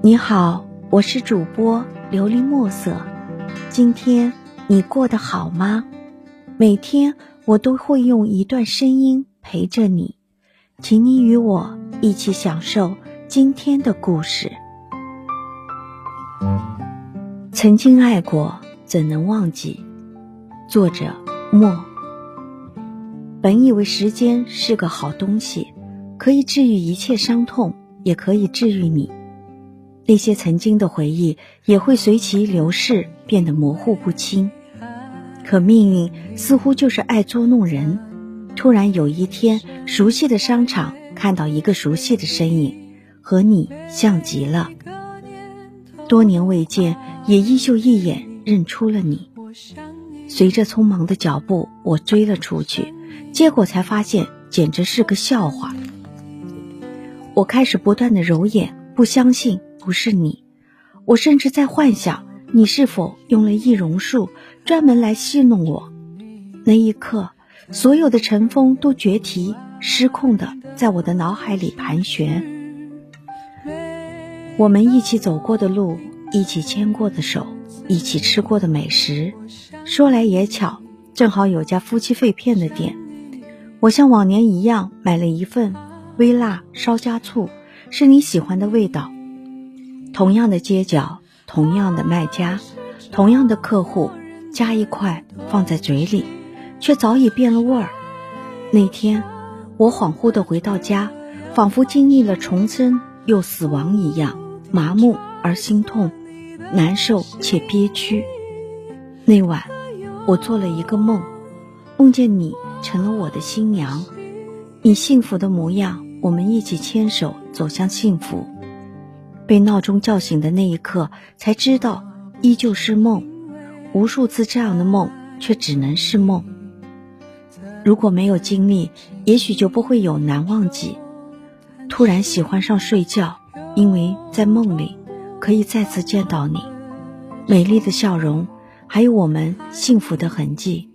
你好，我是主播琉璃墨色。今天你过得好吗？每天我都会用一段声音陪着你，请你与我一起享受今天的故事。曾经爱过，怎能忘记？作者墨。本以为时间是个好东西，可以治愈一切伤痛，也可以治愈你。那些曾经的回忆也会随其流逝变得模糊不清，可命运似乎就是爱捉弄人。突然有一天，熟悉的商场看到一个熟悉的身影，和你像极了。多年未见，也依旧一眼认出了你。随着匆忙的脚步，我追了出去，结果才发现简直是个笑话。我开始不断的揉眼，不相信。不是你，我甚至在幻想你是否用了易容术，专门来戏弄我。那一刻，所有的尘封都决堤，失控的在我的脑海里盘旋。我们一起走过的路，一起牵过的手，一起吃过的美食。说来也巧，正好有家夫妻肺片的店，我像往年一样买了一份微辣烧加醋，是你喜欢的味道。同样的街角，同样的卖家，同样的客户，夹一块放在嘴里，却早已变了味儿。那天，我恍惚地回到家，仿佛经历了重生又死亡一样，麻木而心痛，难受且憋屈。那晚，我做了一个梦，梦见你成了我的新娘，你幸福的模样，我们一起牵手走向幸福。被闹钟叫醒的那一刻，才知道依旧是梦。无数次这样的梦，却只能是梦。如果没有经历，也许就不会有难忘记。突然喜欢上睡觉，因为在梦里可以再次见到你，美丽的笑容，还有我们幸福的痕迹。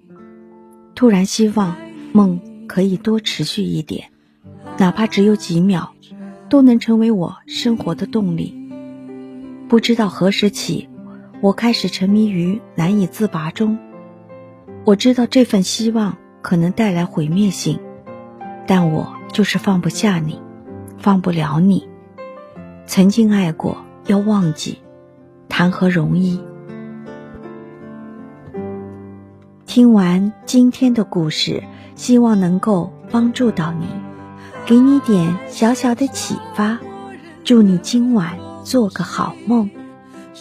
突然希望梦可以多持续一点，哪怕只有几秒。都能成为我生活的动力。不知道何时起，我开始沉迷于难以自拔中。我知道这份希望可能带来毁灭性，但我就是放不下你，放不了你。曾经爱过，要忘记，谈何容易？听完今天的故事，希望能够帮助到你。给你点小小的启发，祝你今晚做个好梦，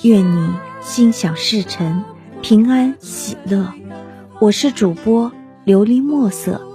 愿你心想事成，平安喜乐。我是主播琉璃墨色。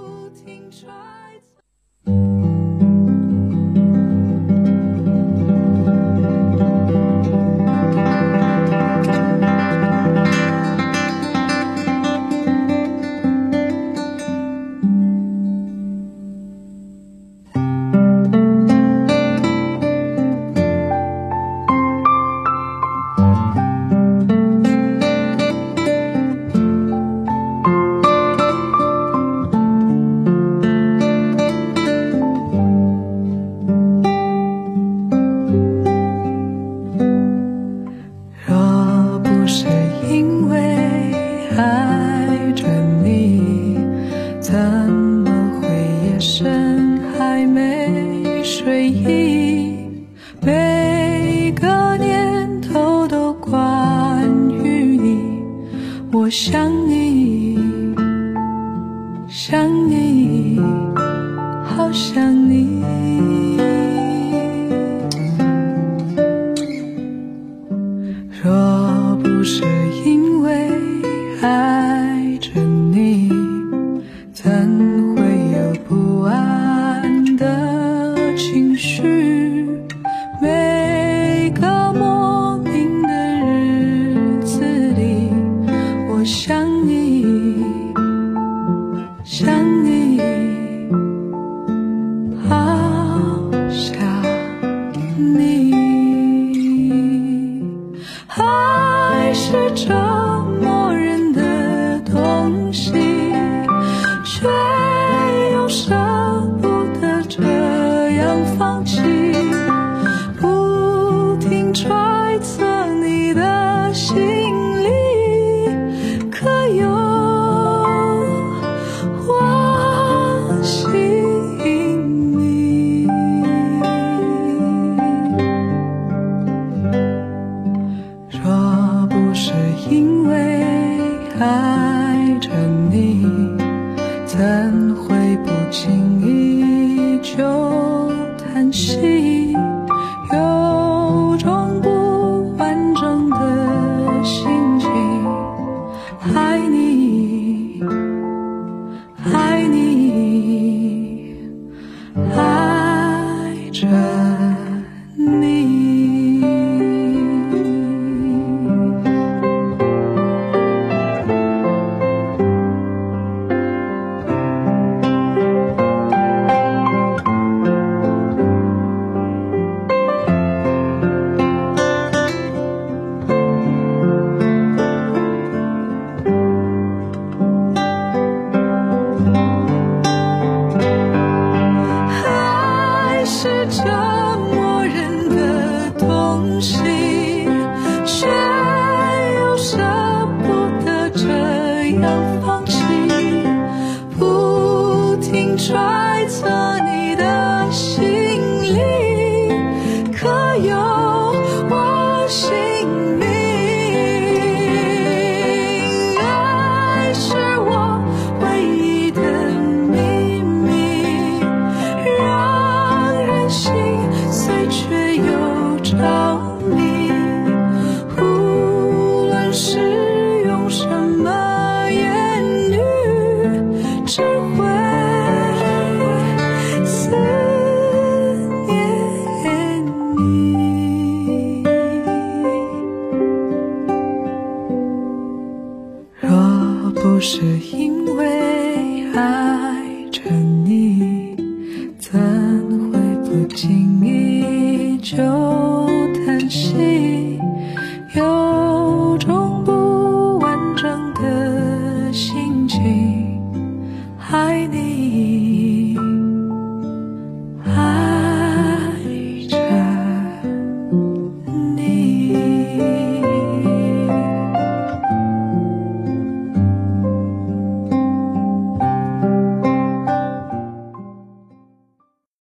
我想你，想你，好想你。若不是因为爱爱是折磨人的东西却又舍不得这样放弃不停揣测你的心。time. 可你就叹息。